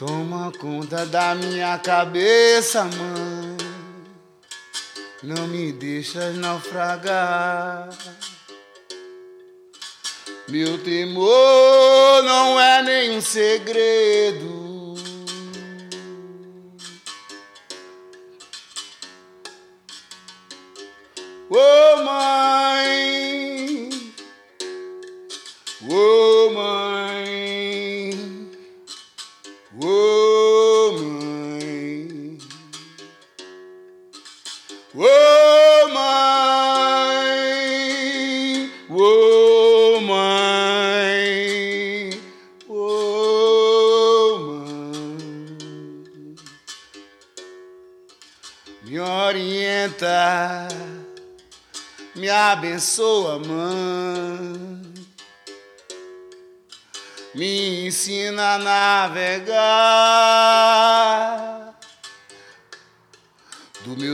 Toma conta da minha cabeça, mãe. Não me deixas naufragar. Meu temor não é nenhum segredo. Oh, mãe, oh, mãe, ô mãe, ô mãe, ô mãe, me orienta me abençoa, mãe. Me ensina a navegar.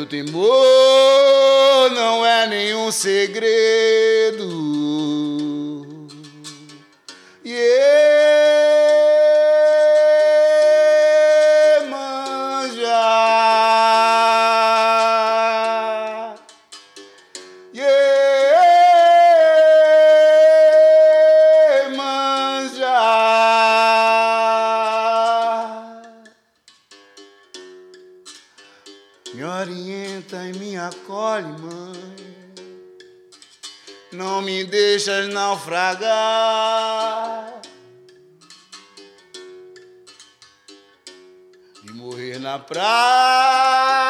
Meu temor não é nenhum segredo. Me orienta e me acolhe, mãe. Não me deixas naufragar. E morrer na praia.